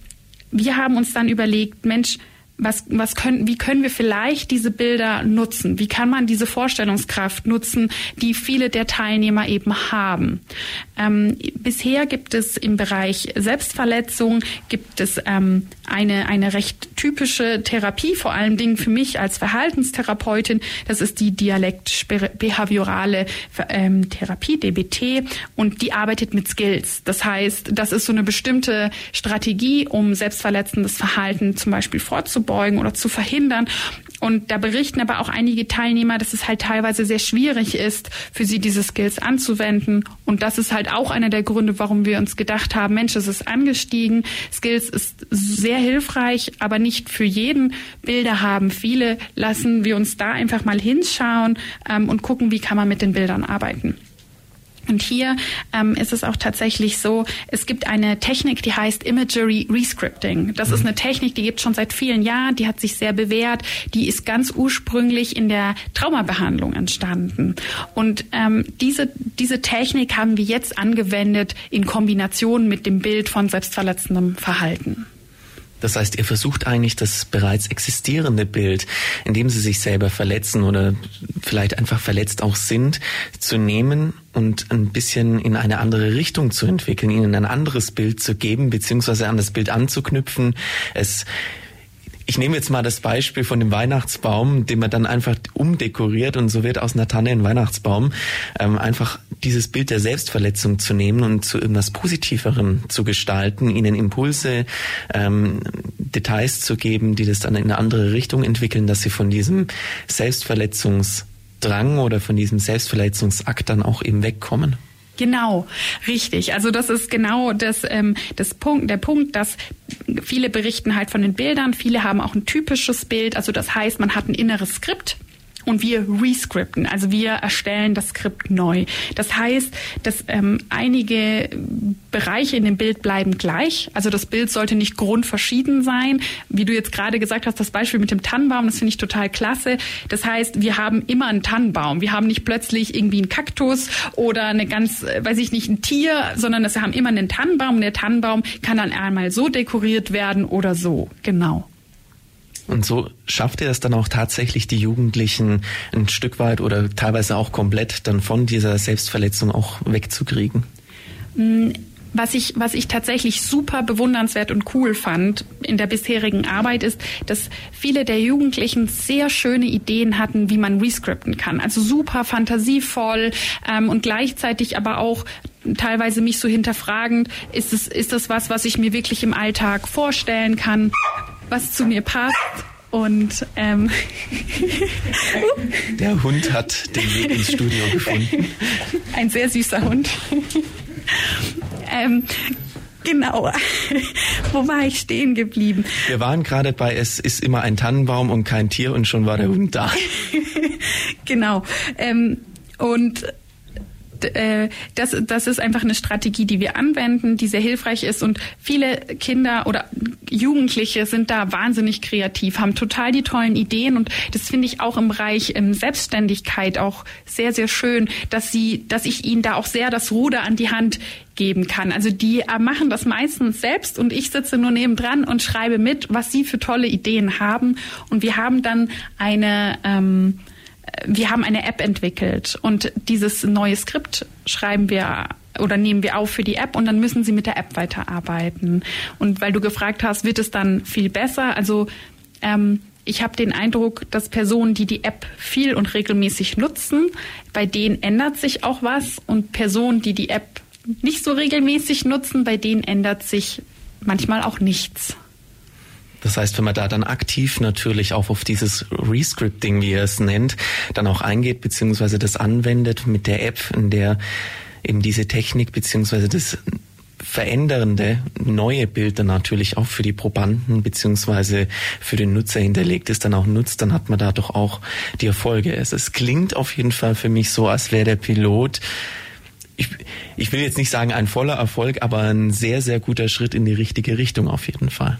wir haben uns dann überlegt, Mensch, was, was können, wie können wir vielleicht diese Bilder nutzen? Wie kann man diese Vorstellungskraft nutzen, die viele der Teilnehmer eben haben? Ähm, bisher gibt es im Bereich Selbstverletzung gibt es ähm, eine, eine recht typische Therapie, vor allen Dingen für mich als Verhaltenstherapeutin. Das ist die Dialekt-Behaviorale ähm, Therapie, DBT, und die arbeitet mit Skills. Das heißt, das ist so eine bestimmte Strategie, um selbstverletzendes Verhalten zum Beispiel vorzubeugen vorzubeugen oder zu verhindern. Und da berichten aber auch einige Teilnehmer, dass es halt teilweise sehr schwierig ist, für sie diese Skills anzuwenden. Und das ist halt auch einer der Gründe, warum wir uns gedacht haben, Mensch, es ist angestiegen. Skills ist sehr hilfreich, aber nicht für jeden. Bilder haben viele. Lassen wir uns da einfach mal hinschauen ähm, und gucken, wie kann man mit den Bildern arbeiten. Und hier ähm, ist es auch tatsächlich so, es gibt eine Technik, die heißt Imagery Rescripting. Das mhm. ist eine Technik, die gibt schon seit vielen Jahren, die hat sich sehr bewährt, die ist ganz ursprünglich in der Traumabehandlung entstanden. Und ähm, diese, diese Technik haben wir jetzt angewendet in Kombination mit dem Bild von selbstverletzendem Verhalten. Das heißt, ihr versucht eigentlich das bereits existierende Bild, in dem sie sich selber verletzen oder vielleicht einfach verletzt auch sind, zu nehmen und ein bisschen in eine andere Richtung zu entwickeln, ihnen ein anderes Bild zu geben, beziehungsweise an das Bild anzuknüpfen, es ich nehme jetzt mal das Beispiel von dem Weihnachtsbaum, den man dann einfach umdekoriert und so wird aus einer Tanne ein Weihnachtsbaum. Ähm, einfach dieses Bild der Selbstverletzung zu nehmen und zu irgendwas Positiveren zu gestalten, ihnen Impulse, ähm, Details zu geben, die das dann in eine andere Richtung entwickeln, dass sie von diesem Selbstverletzungsdrang oder von diesem Selbstverletzungsakt dann auch eben wegkommen. Genau, richtig. Also das ist genau das, ähm, das Punkt, der Punkt, dass viele berichten halt von den Bildern, viele haben auch ein typisches Bild. Also das heißt, man hat ein inneres Skript und wir rescripten, also wir erstellen das Skript neu. Das heißt, dass ähm, einige Bereiche in dem Bild bleiben gleich. Also das Bild sollte nicht grundverschieden sein. Wie du jetzt gerade gesagt hast, das Beispiel mit dem Tannenbaum, das finde ich total klasse. Das heißt, wir haben immer einen Tannenbaum. Wir haben nicht plötzlich irgendwie einen Kaktus oder eine ganz, äh, weiß ich nicht, ein Tier, sondern wir haben immer einen Tannenbaum und der Tannenbaum kann dann einmal so dekoriert werden oder so. Genau. Und so schafft ihr es dann auch tatsächlich, die Jugendlichen ein Stück weit oder teilweise auch komplett dann von dieser Selbstverletzung auch wegzukriegen? Mm, was ich, was ich tatsächlich super bewundernswert und cool fand in der bisherigen Arbeit ist, dass viele der Jugendlichen sehr schöne Ideen hatten, wie man rescripten kann. Also super fantasievoll ähm, und gleichzeitig aber auch teilweise mich so hinterfragend, ist es, ist das was, was ich mir wirklich im Alltag vorstellen kann? Was zu mir passt. Und ähm, der Hund hat den Weg ins Studio gefunden. Ein sehr süßer Hund. ähm, Genau. Wo war ich stehen geblieben? Wir waren gerade bei Es ist immer ein Tannenbaum und kein Tier und schon war der Hund da. genau. Ähm, und äh, das, das ist einfach eine Strategie, die wir anwenden, die sehr hilfreich ist. Und viele Kinder oder Jugendliche sind da wahnsinnig kreativ, haben total die tollen Ideen. Und das finde ich auch im Bereich ähm, Selbstständigkeit auch sehr, sehr schön, dass sie, dass ich ihnen da auch sehr das Ruder an die Hand geben kann. Also die äh, machen das meistens selbst und ich sitze nur nebendran und schreibe mit, was sie für tolle Ideen haben. Und wir haben dann eine ähm, wir haben eine App entwickelt und dieses neue Skript schreiben wir oder nehmen wir auf für die App und dann müssen sie mit der App weiterarbeiten. Und weil du gefragt hast, wird es dann viel besser? Also ähm, ich habe den Eindruck, dass Personen, die die App viel und regelmäßig nutzen, bei denen ändert sich auch was und Personen, die die App nicht so regelmäßig nutzen, bei denen ändert sich manchmal auch nichts. Das heißt, wenn man da dann aktiv natürlich auch auf dieses Rescripting, wie er es nennt, dann auch eingeht, beziehungsweise das anwendet mit der App, in der eben diese Technik, beziehungsweise das verändernde neue Bild dann natürlich auch für die Probanden beziehungsweise für den Nutzer hinterlegt ist, dann auch nutzt, dann hat man da doch auch die Erfolge. Es, es klingt auf jeden Fall für mich so, als wäre der Pilot ich, ich will jetzt nicht sagen ein voller Erfolg, aber ein sehr, sehr guter Schritt in die richtige Richtung auf jeden Fall.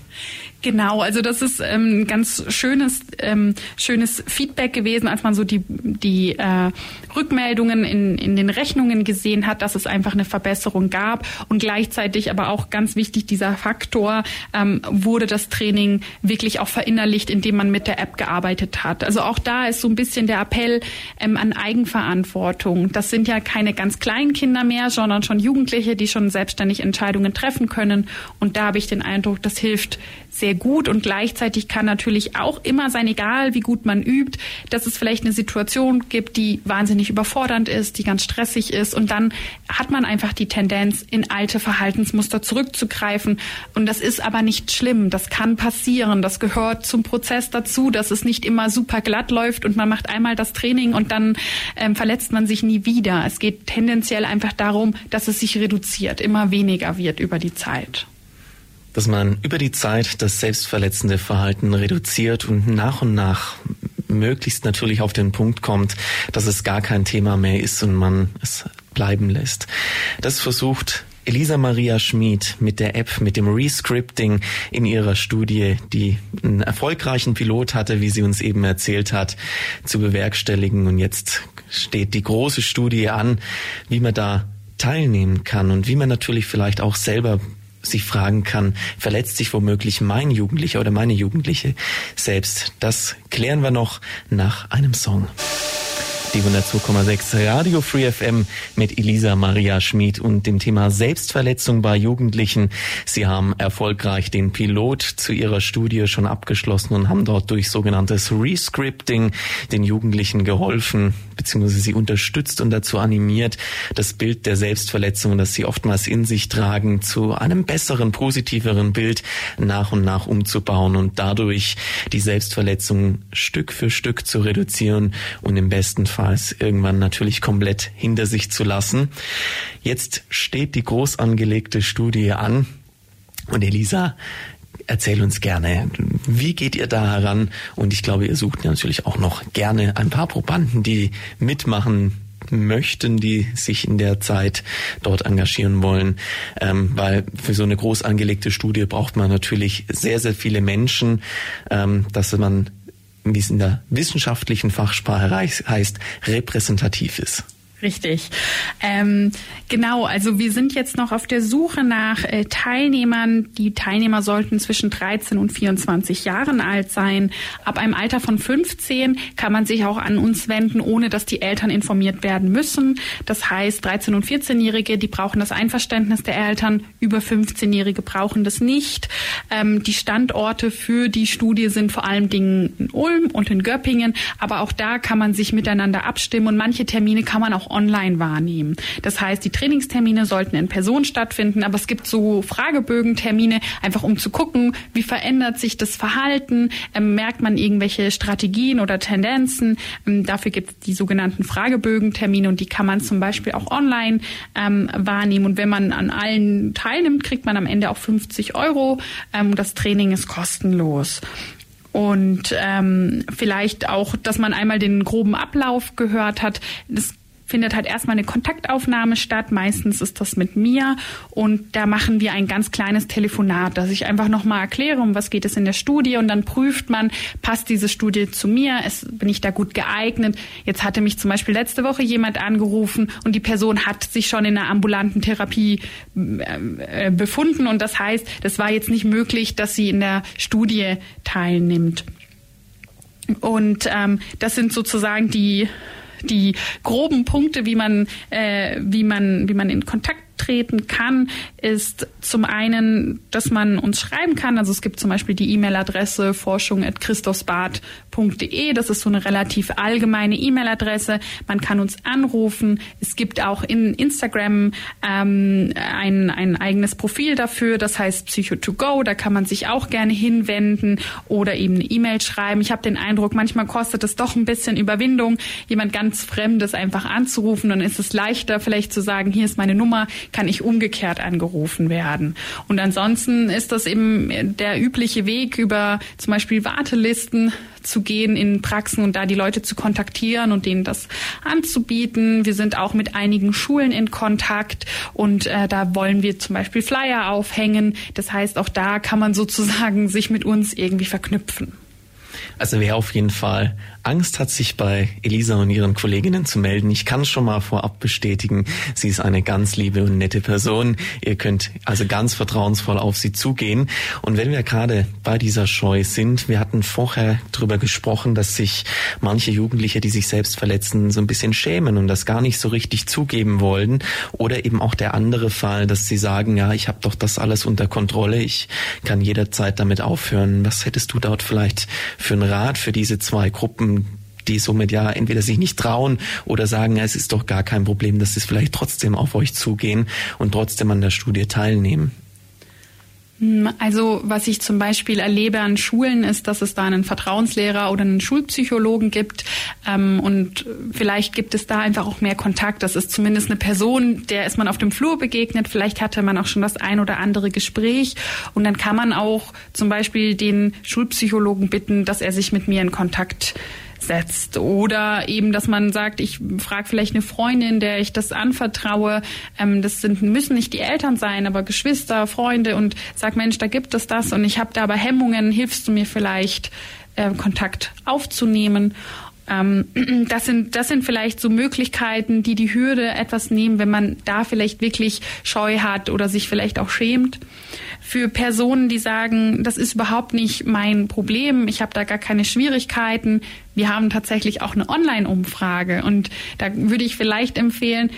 Genau, also das ist ähm, ganz schönes, ähm, schönes Feedback gewesen, als man so die, die äh, Rückmeldungen in, in den Rechnungen gesehen hat, dass es einfach eine Verbesserung gab und gleichzeitig aber auch ganz wichtig dieser Faktor, ähm, wurde das Training wirklich auch verinnerlicht, indem man mit der App gearbeitet hat. Also auch da ist so ein bisschen der Appell ähm, an Eigenverantwortung. Das sind ja keine ganz kleinen Kinder mehr, sondern schon Jugendliche, die schon selbstständig Entscheidungen treffen können und da habe ich den Eindruck, das hilft sehr gut und gleichzeitig kann natürlich auch immer sein, egal wie gut man übt, dass es vielleicht eine Situation gibt, die wahnsinnig überfordernd ist, die ganz stressig ist. Und dann hat man einfach die Tendenz, in alte Verhaltensmuster zurückzugreifen. Und das ist aber nicht schlimm, das kann passieren, das gehört zum Prozess dazu, dass es nicht immer super glatt läuft und man macht einmal das Training und dann ähm, verletzt man sich nie wieder. Es geht tendenziell einfach darum, dass es sich reduziert, immer weniger wird über die Zeit dass man über die Zeit das selbstverletzende Verhalten reduziert und nach und nach möglichst natürlich auf den Punkt kommt, dass es gar kein Thema mehr ist und man es bleiben lässt. Das versucht Elisa Maria Schmid mit der App, mit dem Rescripting in ihrer Studie, die einen erfolgreichen Pilot hatte, wie sie uns eben erzählt hat, zu bewerkstelligen. Und jetzt steht die große Studie an, wie man da teilnehmen kann und wie man natürlich vielleicht auch selber sich fragen kann, verletzt sich womöglich mein Jugendlicher oder meine Jugendliche selbst? Das klären wir noch nach einem Song die 102,6 Radio Free FM mit Elisa Maria Schmid und dem Thema Selbstverletzung bei Jugendlichen. Sie haben erfolgreich den Pilot zu ihrer Studie schon abgeschlossen und haben dort durch sogenanntes Rescripting den Jugendlichen geholfen, beziehungsweise sie unterstützt und dazu animiert, das Bild der Selbstverletzung, das sie oftmals in sich tragen, zu einem besseren, positiveren Bild nach und nach umzubauen und dadurch die Selbstverletzung Stück für Stück zu reduzieren und im besten Fall irgendwann natürlich komplett hinter sich zu lassen. Jetzt steht die groß angelegte Studie an und Elisa, erzähl uns gerne, wie geht ihr da heran? Und ich glaube, ihr sucht natürlich auch noch gerne ein paar Probanden, die mitmachen möchten, die sich in der Zeit dort engagieren wollen, ähm, weil für so eine groß angelegte Studie braucht man natürlich sehr, sehr viele Menschen, ähm, dass man wie es in der wissenschaftlichen Fachsprache heißt, repräsentativ ist. Richtig. Ähm, genau, also wir sind jetzt noch auf der Suche nach äh, Teilnehmern. Die Teilnehmer sollten zwischen 13 und 24 Jahren alt sein. Ab einem Alter von 15 kann man sich auch an uns wenden, ohne dass die Eltern informiert werden müssen. Das heißt, 13- und 14-Jährige, die brauchen das Einverständnis der Eltern. Über 15-Jährige brauchen das nicht. Ähm, die Standorte für die Studie sind vor allen Dingen in Ulm und in Göppingen. Aber auch da kann man sich miteinander abstimmen und manche Termine kann man auch auch online wahrnehmen. Das heißt, die Trainingstermine sollten in Person stattfinden, aber es gibt so Fragebögentermine, einfach um zu gucken, wie verändert sich das Verhalten, ähm, merkt man irgendwelche Strategien oder Tendenzen. Ähm, dafür gibt es die sogenannten Fragebögentermine und die kann man zum Beispiel auch online ähm, wahrnehmen. Und wenn man an allen teilnimmt, kriegt man am Ende auch 50 Euro. Ähm, das Training ist kostenlos und ähm, vielleicht auch, dass man einmal den groben Ablauf gehört hat. Das findet halt erstmal eine Kontaktaufnahme statt. Meistens ist das mit mir und da machen wir ein ganz kleines Telefonat, dass ich einfach nochmal erkläre, um was geht es in der Studie und dann prüft man, passt diese Studie zu mir, es, bin ich da gut geeignet. Jetzt hatte mich zum Beispiel letzte Woche jemand angerufen und die Person hat sich schon in einer ambulanten Therapie äh, befunden und das heißt, das war jetzt nicht möglich, dass sie in der Studie teilnimmt. Und ähm, das sind sozusagen die die groben Punkte, wie man, äh, wie man, wie man in Kontakt treten kann, ist zum einen, dass man uns schreiben kann. Also es gibt zum Beispiel die E-Mail-Adresse forschung.christophsbad.de. Das ist so eine relativ allgemeine E-Mail-Adresse. Man kann uns anrufen. Es gibt auch in Instagram ähm, ein, ein eigenes Profil dafür. Das heißt Psycho2Go. Da kann man sich auch gerne hinwenden oder eben eine E-Mail schreiben. Ich habe den Eindruck, manchmal kostet es doch ein bisschen Überwindung, jemand ganz Fremdes einfach anzurufen. Dann ist es leichter, vielleicht zu sagen, hier ist meine Nummer, kann ich umgekehrt angerufen werden. Und ansonsten ist das eben der übliche Weg über zum Beispiel Wartelisten zu gehen in Praxen und da die Leute zu kontaktieren und denen das anzubieten. Wir sind auch mit einigen Schulen in Kontakt und äh, da wollen wir zum Beispiel Flyer aufhängen. Das heißt, auch da kann man sozusagen sich mit uns irgendwie verknüpfen. Also wer auf jeden Fall Angst hat, sich bei Elisa und ihren Kolleginnen zu melden, ich kann schon mal vorab bestätigen, sie ist eine ganz liebe und nette Person. Ihr könnt also ganz vertrauensvoll auf sie zugehen. Und wenn wir gerade bei dieser Scheu sind, wir hatten vorher darüber gesprochen, dass sich manche Jugendliche, die sich selbst verletzen, so ein bisschen schämen und das gar nicht so richtig zugeben wollen. Oder eben auch der andere Fall, dass sie sagen, ja, ich habe doch das alles unter Kontrolle, ich kann jederzeit damit aufhören. Was hättest du dort vielleicht für einen Rat für diese zwei Gruppen, die somit ja entweder sich nicht trauen oder sagen, es ist doch gar kein Problem, dass sie vielleicht trotzdem auf euch zugehen und trotzdem an der Studie teilnehmen? Hm, also was ich zum Beispiel erlebe an Schulen ist, dass es da einen Vertrauenslehrer oder einen Schulpsychologen gibt ähm, und vielleicht gibt es da einfach auch mehr Kontakt. Das ist zumindest eine Person, der ist man auf dem Flur begegnet. Vielleicht hatte man auch schon das ein oder andere Gespräch und dann kann man auch zum Beispiel den Schulpsychologen bitten, dass er sich mit mir in Kontakt setzt. Oder eben, dass man sagt, ich frage vielleicht eine Freundin, der ich das anvertraue. Ähm, das sind, müssen nicht die Eltern sein, aber Geschwister, Freunde und sag, Mensch, da gibt es das und ich habe da aber Hemmungen, hilfst du mir vielleicht, äh, Kontakt aufzunehmen? Ähm, das sind, das sind vielleicht so Möglichkeiten, die die Hürde etwas nehmen, wenn man da vielleicht wirklich Scheu hat oder sich vielleicht auch schämt für Personen, die sagen, das ist überhaupt nicht mein Problem, ich habe da gar keine Schwierigkeiten. Wir haben tatsächlich auch eine Online-Umfrage und da würde ich vielleicht empfehlen,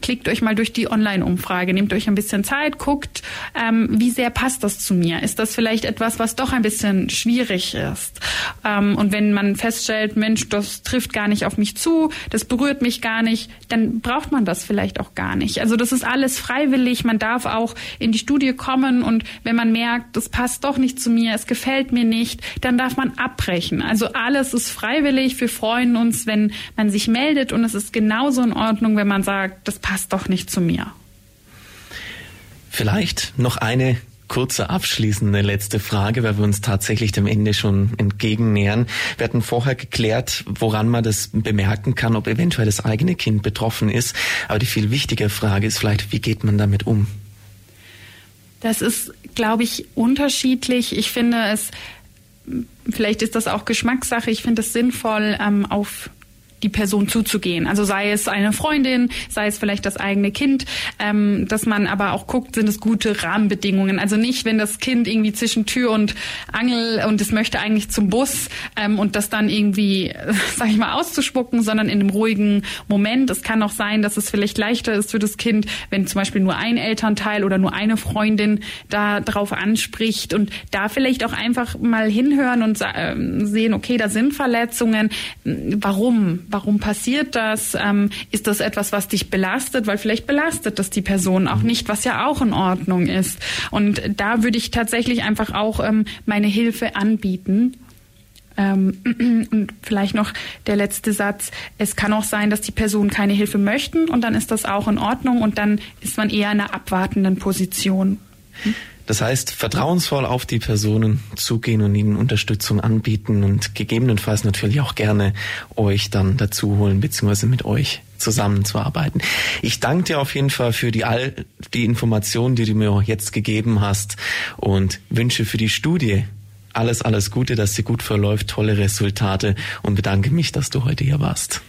klickt euch mal durch die Online-Umfrage, nehmt euch ein bisschen Zeit, guckt, ähm, wie sehr passt das zu mir? Ist das vielleicht etwas, was doch ein bisschen schwierig ist? Ähm, und wenn man feststellt, Mensch, das trifft gar nicht auf mich zu, das berührt mich gar nicht, dann braucht man das vielleicht auch gar nicht. Also das ist alles freiwillig, man darf auch in die Studie kommen und wenn man merkt, das passt doch nicht zu mir, es gefällt mir nicht, dann darf man abbrechen. Also alles ist freiwillig, wir freuen uns, wenn man sich meldet und es ist genauso in Ordnung, wenn man sagt, das passt doch nicht zu mir. Vielleicht noch eine kurze abschließende letzte Frage, weil wir uns tatsächlich dem Ende schon entgegennähern. Wir hatten vorher geklärt, woran man das bemerken kann, ob eventuell das eigene Kind betroffen ist. Aber die viel wichtigere Frage ist vielleicht, wie geht man damit um? Das ist, glaube ich, unterschiedlich. Ich finde es, vielleicht ist das auch Geschmackssache. Ich finde es sinnvoll, ähm, auf die Person zuzugehen. Also sei es eine Freundin, sei es vielleicht das eigene Kind, ähm, dass man aber auch guckt, sind es gute Rahmenbedingungen. Also nicht, wenn das Kind irgendwie zwischen Tür und Angel und es möchte eigentlich zum Bus ähm, und das dann irgendwie, sag ich mal, auszuspucken, sondern in einem ruhigen Moment. Es kann auch sein, dass es vielleicht leichter ist für das Kind, wenn zum Beispiel nur ein Elternteil oder nur eine Freundin da drauf anspricht und da vielleicht auch einfach mal hinhören und äh, sehen, okay, da sind Verletzungen. Warum? Warum passiert das? Ähm, ist das etwas, was dich belastet? Weil vielleicht belastet das die Person auch nicht, was ja auch in Ordnung ist. Und da würde ich tatsächlich einfach auch ähm, meine Hilfe anbieten ähm, und vielleicht noch der letzte Satz. Es kann auch sein, dass die Personen keine Hilfe möchten und dann ist das auch in Ordnung und dann ist man eher in einer abwartenden Position. Das heißt, vertrauensvoll auf die Personen zugehen und ihnen Unterstützung anbieten und gegebenenfalls natürlich auch gerne euch dann dazu holen, beziehungsweise mit euch zusammenzuarbeiten. Ich danke dir auf jeden Fall für die all die Informationen, die du mir jetzt gegeben hast und wünsche für die Studie alles, alles Gute, dass sie gut verläuft, tolle Resultate und bedanke mich, dass du heute hier warst.